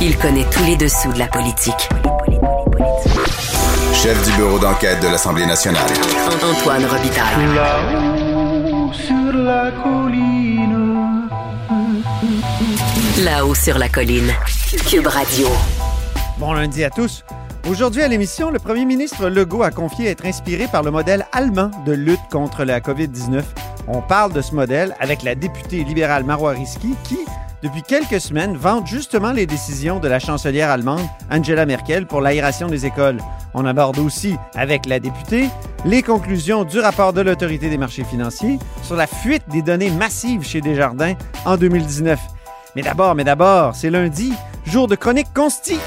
Il connaît tous les dessous de la politique. Chef du bureau d'enquête de l'Assemblée nationale. Antoine Robitaille. Là-haut sur la colline. Là-haut sur la colline. Cube Radio. Bon lundi à tous. Aujourd'hui à l'émission, le premier ministre Legault a confié être inspiré par le modèle allemand de lutte contre la COVID-19. On parle de ce modèle avec la députée libérale Marois Risky qui, depuis quelques semaines, vante justement les décisions de la chancelière allemande Angela Merkel pour l'aération des écoles. On aborde aussi, avec la députée, les conclusions du rapport de l'autorité des marchés financiers sur la fuite des données massives chez Desjardins en 2019. Mais d'abord, mais d'abord, c'est lundi, jour de chronique consti.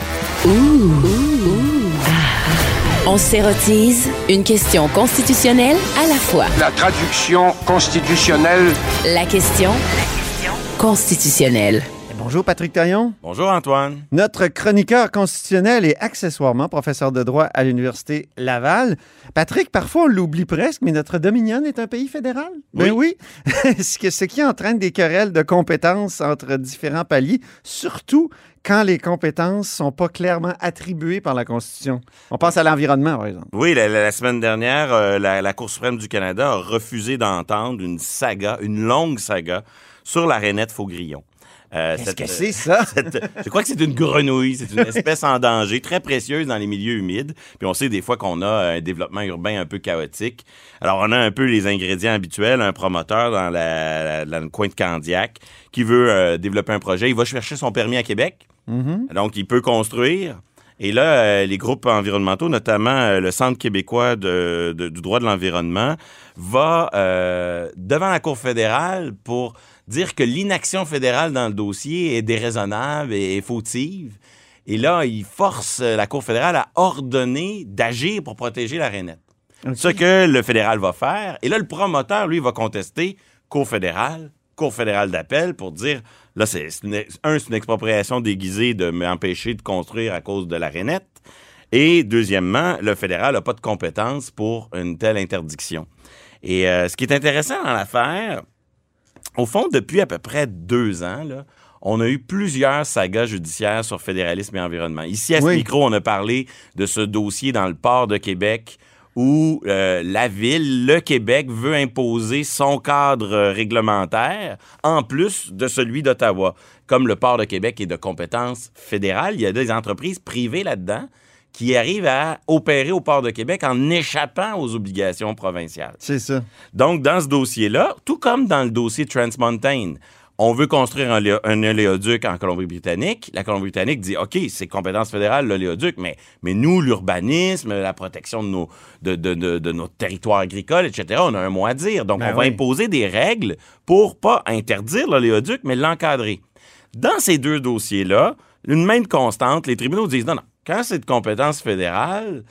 On s'érotise une question constitutionnelle à la fois. La traduction constitutionnelle La question constitutionnelle. Bonjour Patrick Taillon. Bonjour Antoine. Notre chroniqueur constitutionnel et accessoirement professeur de droit à l'Université Laval. Patrick, parfois on l'oublie presque, mais notre Dominion est un pays fédéral. Ben oui. ce, que- ce qui entraîne des querelles de compétences entre différents paliers, surtout quand les compétences sont pas clairement attribuées par la Constitution. On pense à l'environnement, par exemple. Oui, la, semaine dernière, euh, la, la Cour suprême du Canada a refusé d'entendre une saga, une longue saga sur la rainette Faugrillon. Euh, Qu'est-ce que c'est, ça? cette- je crois que c'est une grenouille, c'est une espèce en danger, très précieuse dans les milieux humides. Puis on sait des fois qu'on a un développement urbain un peu chaotique. Alors on a un peu les ingrédients habituels, un promoteur dans, la, dans le coin de Candiac qui veut euh, développer un projet. Il va chercher son permis à Québec, donc il peut construire. Et là, euh, les groupes environnementaux, notamment euh, le Centre québécois de- de- du droit de l'environnement, va euh, devant la Cour fédérale pour dire que l'inaction fédérale dans le dossier est déraisonnable et, et fautive. Et là, il force la Cour fédérale à ordonner d'agir pour protéger la rainette. Ce que le fédéral va faire. Et là, le promoteur, lui, va contester Cour fédérale, Cour fédérale d'appel pour dire, là, c'est un, c'est une expropriation déguisée de m'empêcher de construire à cause de la rainette. Et deuxièmement, le fédéral n'a pas de compétence pour une telle interdiction. Et euh, ce qui est intéressant dans l'affaire, au fond, depuis à peu près deux ans, là, on a eu plusieurs sagas judiciaires sur fédéralisme et environnement. Ici, à ce Oui. micro, on a parlé de ce dossier dans le port de Québec où euh, la ville, le Québec, veut imposer son cadre euh, réglementaire en plus de celui d'Ottawa. Comme le port de Québec est de compétence fédérale, il y a des entreprises privées là-dedans qui arrivent à opérer au port de Québec en échappant aux obligations provinciales. C'est ça. Donc, dans ce dossier-là, tout comme dans le dossier Trans Mountain, on veut construire un, lé- un oléoduc en Colombie-Britannique. La Colombie-Britannique dit, OK, c'est compétence fédérale, l'oléoduc, mais, mais nous, l'urbanisme, la protection de nos, de, de, de, de nos territoires agricoles, etc., on a un mot à dire. Donc, Ben on va imposer des règles pour pas interdire l'oléoduc, mais l'encadrer. Dans ces deux dossiers-là, une même constante, les tribunaux disent, non, non, quand c'est de compétence fédérale,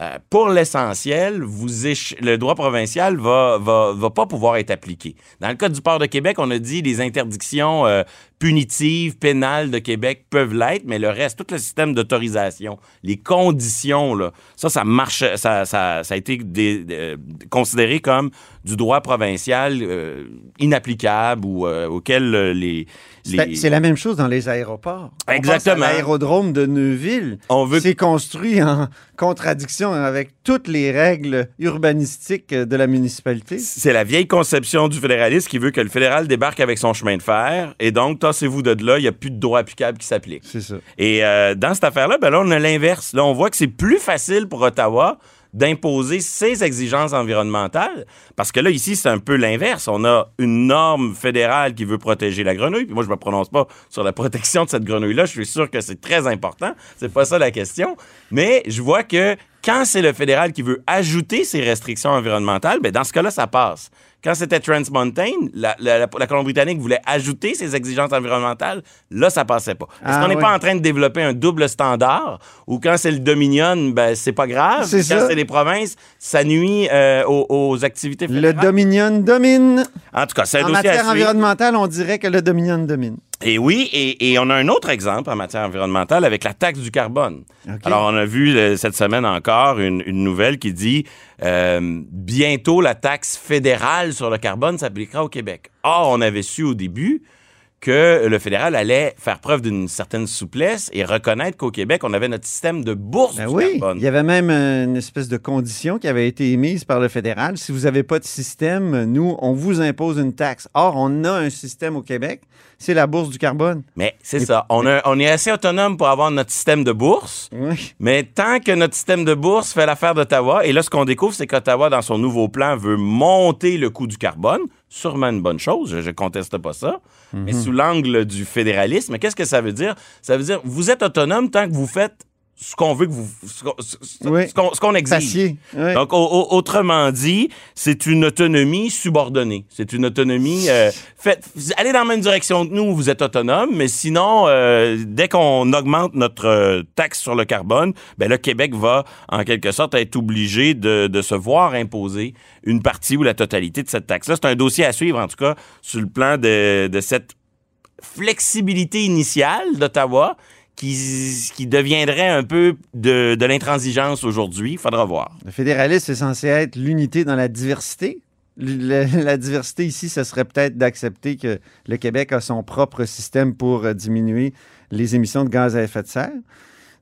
euh, pour l'essentiel, le droit provincial va, va, va pas pouvoir être appliqué. Dans le cas du port de Québec, on a dit les interdictions euh, punitives, pénales de Québec peuvent l'être, mais le reste, tout le système d'autorisation, les conditions, là, ça, ça marche, ça, ça, ça a été euh, considéré comme du droit provincial euh, inapplicable ou euh, auquel les, C'est les- c'est la même chose dans les aéroports. Exactement. L'aérodrome de Neuville, On veut- c'est construit en contradiction avec toutes les règles urbanistiques de la municipalité. C'est la vieille conception du fédéralisme qui veut que le fédéral débarque avec son chemin de fer et donc, tassez-vous de là, il n'y a plus de droit applicable qui s'applique. C'est ça. Et euh, dans cette affaire-là, ben là, on a l'inverse. Là, on voit que c'est plus facile pour Ottawa d'imposer ses exigences environnementales. Parce que là, ici, c'est un peu l'inverse. On a une norme fédérale qui veut protéger la grenouille. Puis moi, je me prononce pas sur la protection de cette grenouille-là. Je suis sûr que c'est très important. C'est pas ça la question. Mais je vois que quand c'est le fédéral qui veut ajouter ses restrictions environnementales, ben dans ce cas-là, ça passe. Quand c'était Trans Mountain, la, la- la- la Colombie-Britannique voulait ajouter ses exigences environnementales. Là, ça passait pas. Est-ce Ah, qu'on n'est oui. pas en train de développer un double standard ou quand c'est le Dominion, ben, c'est pas grave. C'est quand c'est les provinces, ça nuit euh, aux, aux activités Le fédérales? Dominion domine. En tout cas, c'est un En dossier matière environnementale, on dirait que le Dominion domine. Et oui, et, et on a un autre exemple en matière environnementale avec la taxe du carbone. Alors, on a vu euh, cette semaine encore une, une nouvelle qui dit euh, bientôt la taxe fédérale sur le carbone s'appliquera au Québec. Or, on avait su au début que le fédéral allait faire preuve d'une certaine souplesse et reconnaître qu'au Québec, on avait notre système de bourse Ben du oui, carbone. il y avait même une espèce de condition qui avait été émise par le fédéral. Si vous n'avez pas de système, nous, on vous impose une taxe. Or, on a un système au Québec, c'est la bourse du carbone. Mais c'est ça. On, a- on est assez autonome pour avoir notre système de bourse. Oui. Mais tant que notre système de bourse fait l'affaire d'Ottawa, et là, ce qu'on découvre, c'est qu'Ottawa, dans son nouveau plan, veut monter le coût du carbone. Sûrement une bonne chose, je ne conteste pas ça. Mais Mhm. sous l'angle du fédéralisme, qu'est-ce que ça veut dire? Ça veut dire, vous êtes autonome tant que vous faiaites ce qu'on veut que vous. ce qu'on- Oui. exige. Oui. Donc, au- au- autrement dit, c'est une autonomie subordonnée. C'est une autonomie. euh, faites, allez dans la même direction que nous, vous êtes autonome, mais sinon, euh, dès qu'on augmente notre euh, taxe sur le carbone, ben, le Québec va, en quelque sorte, être obligé de, de se voir imposer une partie ou la totalité de cette taxe-là. C'est un dossier à suivre, en tout cas, sur le plan de, de cette flexibilité initiale d'Ottawa qui, qui deviendrait un peu de, de l'intransigeance aujourd'hui. Il faudra voir. Le fédéralisme est censé être l'unité dans la diversité. La, la diversité ici, ce serait peut-être d'accepter que le Québec a son propre système pour euh, diminuer les émissions de gaz à effet de serre.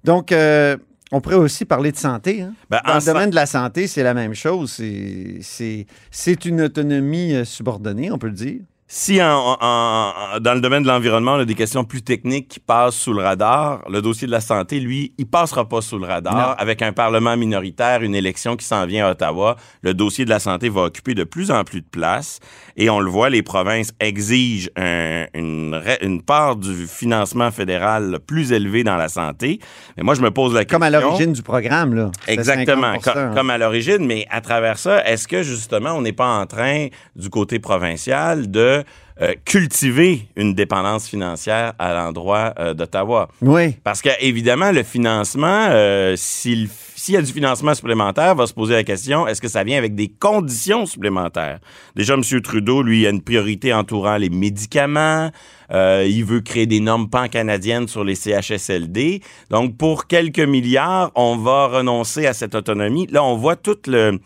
Donc, euh, on pourrait aussi parler de santé. hein. Ben, Dans en le sa- domaine de la santé, c'est la même chose. C'est- C'est c'est une autonomie euh, subordonnée, on peut le dire. Si en- en- en- dans le domaine de l'environnement, on a des questions plus techniques qui passent sous le radar, le dossier de la santé, lui, il passera pas sous le radar. Non. Avec un Parlement minoritaire, une élection qui s'en vient à Ottawa, le dossier de la santé va occuper de plus en plus de place. Et on le voit, les provinces exigent un- une, part du financement fédéral plus élevée dans la santé. Mais moi, je me pose la question... Comme à l'origine du programme, là. Exactement, 50%, co- hein. comme à l'origine, mais à travers ça, est-ce que justement on n'est pas en train, du côté provincial, de euh, cultiver une dépendance financière à l'endroit euh, d'Ottawa? Oui. Parce que évidemment, le financement, euh, s'il s'il y a du financement supplémentaire, va se poser la question est-ce que ça vient avec des conditions supplémentaires? Déjà, M. Trudeau, lui, a une priorité entourant les médicaments. Euh, il veut créer des normes pan-canadiennes sur les CHSLD. Donc, pour quelques milliards, on va renoncer à cette autonomie. Là, on voit toute le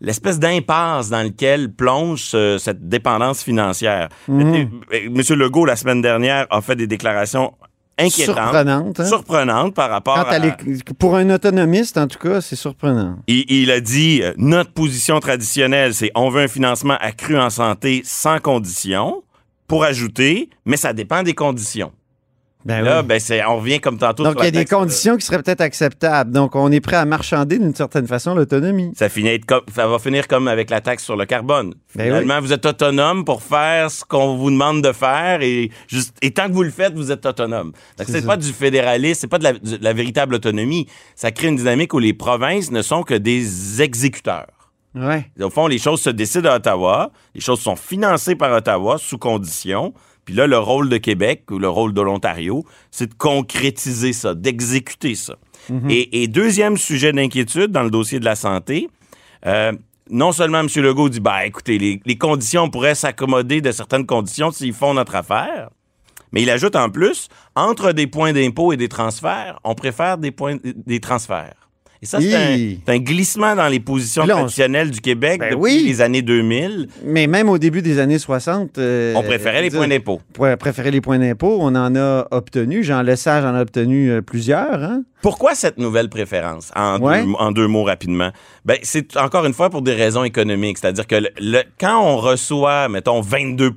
l'espèce d'impasse dans lequel plonge ce- cette dépendance financière. Euh, Monsieur Legault, la semaine dernière, a fait des déclarations inquiétantes. Surprenante. hein? Surprenantes par rapport à... Pour un autonomiste, en tout cas, c'est surprenant. Il, il a dit, euh, notre position traditionnelle, c'est on veut un financement accru en santé sans condition, pour ajouter, mais ça dépend des conditions. Ben Là, oui. ben, c'est, on revient comme tantôt Donc, il y a des conditions qui seraient peut-être acceptables. Donc, on est prêt à marchander d'une certaine façon l'autonomie. Ça, finit comme, ça va finir comme avec la taxe sur le carbone. Ben Finalement, vous êtes autonome pour faire ce qu'on vous demande de faire et, juste, et tant que vous le faites, vous êtes autonome. Donc, C'est pas du fédéralisme, c'est pas de la, de la véritable autonomie. Ça crée une dynamique où les provinces ne sont que des exécuteurs. Ouais. Au fond, les choses se décident à Ottawa, les choses sont financées par Ottawa sous condition. Puis là, le rôle de Québec ou le rôle de l'Ontario, c'est de concrétiser ça, d'exécuter ça. et, et deuxième sujet d'inquiétude dans le dossier de la santé, euh, non seulement M. Legault dit, bah écoutez, les, les conditions pourraient s'accommoder de certaines conditions s'ils font notre affaire, mais il ajoute en plus, entre des points d'impôt et des transferts, on préfère des points des transferts. Et ça, c'est un, glissement dans les positions là, on- traditionnelles du Québec Ben depuis oui. les années 2000. Mais même au début des années 60... euh, On préférait les points d'impôt. pour préférer les points d'impôt, on en a obtenu. Jean Lesage en a obtenu euh, plusieurs. Hein? Pourquoi cette nouvelle préférence? En, Ouais. deux, en deux mots rapidement? Ben, c'est encore une fois pour des raisons économiques. C'est-à-dire que le- le- quand on reçoit, mettons, 22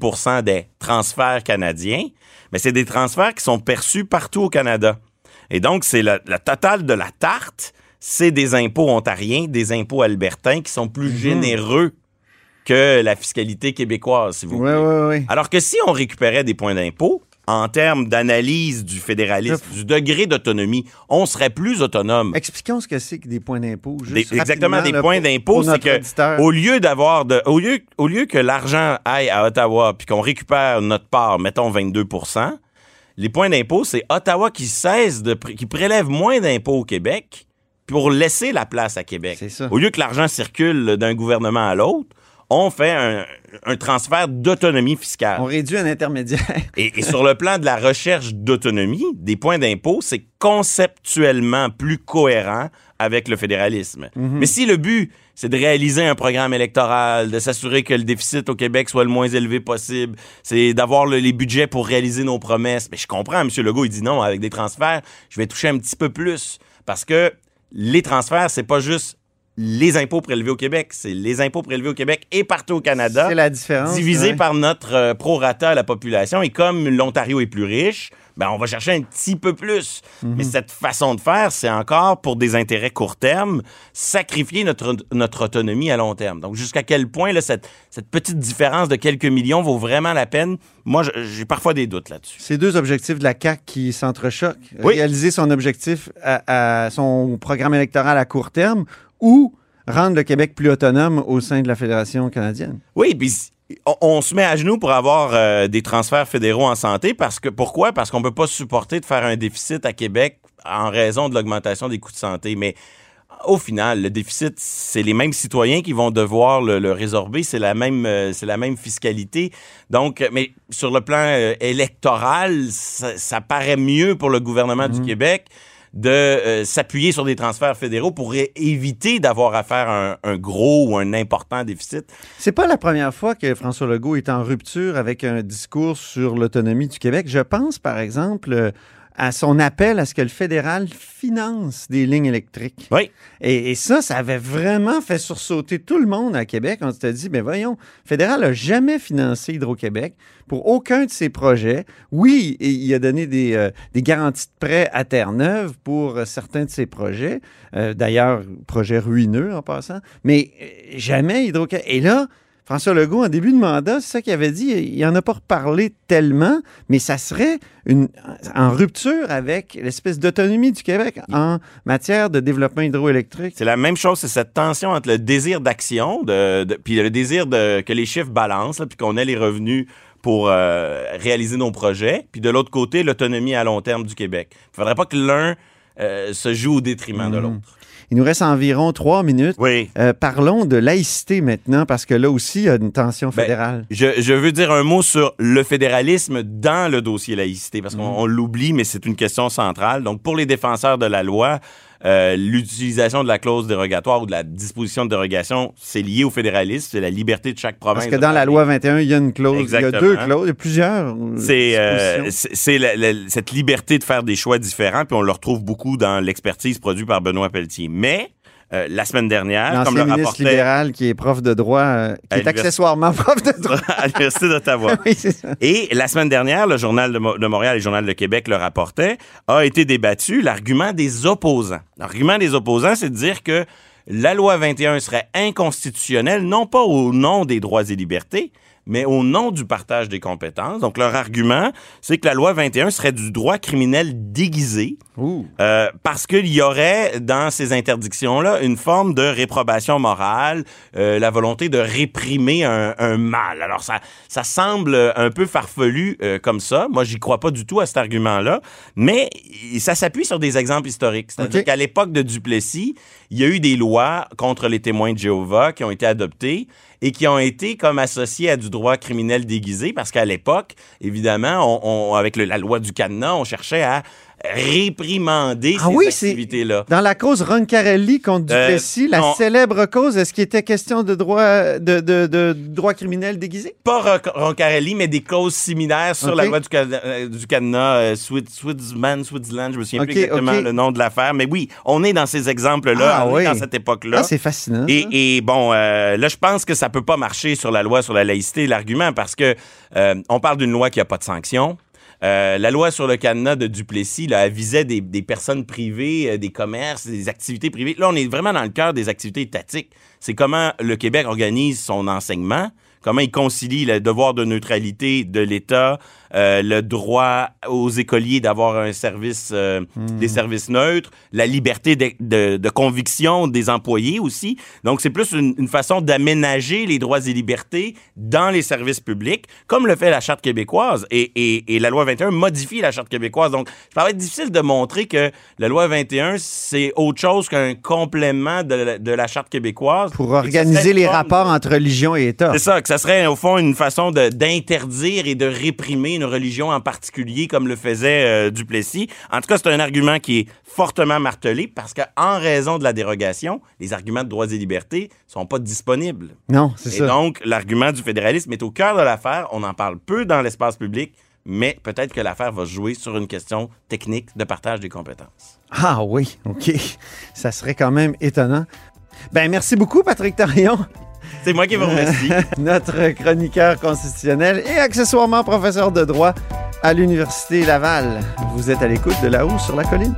des transferts canadiens, ben, c'est des transferts qui sont perçus partout au Canada. Et donc, c'est la, la totale de la tarte, c'est des impôts ontariens, des impôts albertains qui sont plus généreux que la fiscalité québécoise, si vous Oui, voulez. oui, oui. Alors que si on récupérait des points d'impôt, en termes d'analyse du fédéralisme, du degré d'autonomie, on serait plus autonome. Expliquons ce que c'est que des points d'impôt. Exactement, des là, points d'impôt, c'est que auditeur. au lieu d'avoir de, au lieu, au lieu que l'argent aille à Ottawa puis qu'on récupère notre part, mettons 22% les points d'impôt, c'est Ottawa qui cesse de, qui prélève moins d'impôts au Québec pour laisser la place à Québec. C'est ça. Au lieu que l'argent circule d'un gouvernement à l'autre, on fait un, un transfert d'autonomie fiscale. On réduit un intermédiaire. Et, et sur le plan de la recherche d'autonomie, des points d'impôt, c'est conceptuellement plus cohérent avec le fédéralisme. Mais si le but, c'est de réaliser un programme électoral, de s'assurer que le déficit au Québec soit le moins élevé possible, c'est d'avoir le- les budgets pour réaliser nos promesses. Mais je comprends, M. Legault, il dit non, avec des transferts, je vais toucher un petit peu plus. Parce que les transferts, c'est pas juste les impôts prélevés au Québec, c'est les impôts prélevés au Québec et partout au Canada C'est la différence. divisé ouais. par notre euh, prorata à la population. Et comme l'Ontario est plus riche, ben on va chercher un petit peu plus. Mhm. Mais cette façon de faire, c'est encore pour des intérêts court terme, sacrifier notre, notre autonomie à long terme. Donc, jusqu'à quel point là, cette, cette petite différence de quelques millions vaut vraiment la peine? Moi, j'ai parfois des doutes là-dessus. C'est deux objectifs de la CAQ qui s'entrechoquent. Oui. Réaliser son objectif à, à son programme électoral à court terme ou rendre le Québec plus autonome au sein de la Fédération canadienne? Oui, puis on, on se met à genoux pour avoir euh, des transferts fédéraux en santé parce que pourquoi? Parce qu'on peut pas supporter de faire un déficit à Québec en raison de l'augmentation des coûts de santé, mais au final, le déficit, c'est les mêmes citoyens qui vont devoir le, le résorber, c'est la même euh, c'est la même fiscalité. Donc mais sur le plan euh, électoral, ça, ça paraît mieux pour le gouvernement du Québec de euh, s'appuyer sur des transferts fédéraux pour éviter d'avoir à faire un, un gros ou un important déficit. C'est pas la première fois que François Legault est en rupture avec un discours sur l'autonomie du Québec. Je pense, par exemple, euh, à son appel à ce que le fédéral finance des lignes électriques. Oui. Et, et ça, ça avait vraiment fait sursauter tout le monde à Québec. On s'était dit, mais voyons, le fédéral n'a jamais financé Hydro-Québec pour aucun de ses projets. Oui, il a donné des, euh, des garanties de prêt à Terre-Neuve pour euh, certains de ses projets. Euh, D'ailleurs, projet ruineux en passant. Mais jamais Hydro-Québec. Et là, François Legault, en début de mandat, c'est ça qu'il avait dit. Il n'en a pas reparlé tellement, mais ça serait une, en rupture avec l'espèce d'autonomie du Québec en matière de développement hydroélectrique. C'est la même chose, c'est cette tension entre le désir d'action, de, de- puis le désir de que les chiffres balancent, là, puis qu'on ait les revenus pour euh, réaliser nos projets, puis de l'autre côté, l'autonomie à long terme du Québec. Il faudrait pas que l'un euh, se joue au détriment de Mhm. l'autre. Il nous reste environ trois minutes. Oui. Euh, parlons de laïcité maintenant, parce que là aussi, il y a une tension Ben, fédérale. Je, je veux dire un mot sur le fédéralisme dans le dossier laïcité, parce qu'on on l'oublie, mais c'est une question centrale. Donc, pour les défenseurs de la loi, euh, l'utilisation de la clause dérogatoire ou de la disposition de dérogation, c'est lié au fédéralisme, c'est la liberté de chaque province. parce que dans la loi 21, il y a une clause. Il y a deux clauses, il y a plusieurs. euh, C'est euh, cette liberté de faire des choix différents, puis on le retrouve beaucoup dans l'expertise produite par Benoît Pelletier. Mais euh, la semaine dernière, comme le ministre rapportait libéral qui est prof de droit, euh, qui est accessoirement prof de droit. à l'Université d'Ottawa. oui, c'est ça. Et la semaine dernière, le Journal de, Mo- de Montréal et le Journal de Québec le rapportaient, a été débattu l'argument des opposants. L'argument des opposants, c'est de dire que la loi 21 serait inconstitutionnelle, non pas au nom des droits et libertés, mais au nom du partage des compétences. Donc, leur argument, c'est que la loi 21 serait du droit criminel déguisé, euh, parce qu'il y aurait dans ces interdictions-là une forme de réprobation morale, euh, la volonté de réprimer un, un mal. Alors ça, ça semble un peu farfelu euh, comme ça. Moi, j'y crois pas du tout à cet argument-là, mais ça s'appuie sur des exemples historiques. C'est-à-dire qu'à l'époque de Duplessis, il y a eu des lois contre les témoins de Jéhovah qui ont été adoptées et qui ont été comme associées à du droit criminel déguisé parce qu'à l'époque, évidemment, on, on- avec la loi du cadenas, on cherchait à réprimander Ah ces oui, activités-là. Dans la cause Roncarelli contre Euh, Duplessis, la célèbre cause, est-ce qu'il était question de droit, de, de, de droit criminel déguisé? Pas Ron- Roncarelli, mais des clauses similaires sur la loi du, euh, du cadenas, euh, Switzman, Switzerland, je me souviens Ok, plus exactement le nom de l'affaire, mais oui, on est dans ces exemples-là, Ah on oui. est dans cette époque-là. Ah, c'est fascinant. Et, et bon, là, je pense que ça peut pas marcher sur la loi sur la laïcité, l'argument, parce que euh, on parle d'une loi qui a pas de sanction. Euh, la loi sur le cadenas de Duplessis, là, visait des, des personnes privées, euh, des commerces, des activités privées. Là, on est vraiment dans le cœur des activités étatiques. C'est comment le Québec organise son enseignement, comment il concilie le devoir de neutralité de l'État, euh, le droit aux écoliers d'avoir un service, euh, des services neutres, la liberté de, de- de conviction des employés aussi. Donc, c'est plus une, une façon d'aménager les droits et libertés dans les services publics, comme le fait la Charte québécoise. Et, et- et la loi 21 modifie la Charte québécoise. Donc, ça va être difficile de montrer que la loi 21, c'est autre chose qu'un complément de, la- de la Charte québécoise. Pour organiser les forme- rapports entre religion et État. c'est ça, ça serait au fond une façon d'interdire et de réprimer une religion en particulier comme le faisait euh, Duplessis. En tout cas, c'est un argument qui est fortement martelé parce qu'en raison de la dérogation, les arguments de droits et libertés sont pas disponibles. Non, c'est Et ça. donc, l'argument du fédéralisme est au cœur de l'affaire. On en parle peu dans l'espace public, mais peut-être que l'affaire va se jouer sur une question technique de partage des compétences. Ah oui, OK. Ça serait quand même étonnant. Ben, merci beaucoup, Patrick Tarion, C'est moi qui vous remercie. notre chroniqueur constitutionnel et accessoirement professeur de droit à l'Université Laval. Vous êtes à l'écoute de là-haut sur la colline.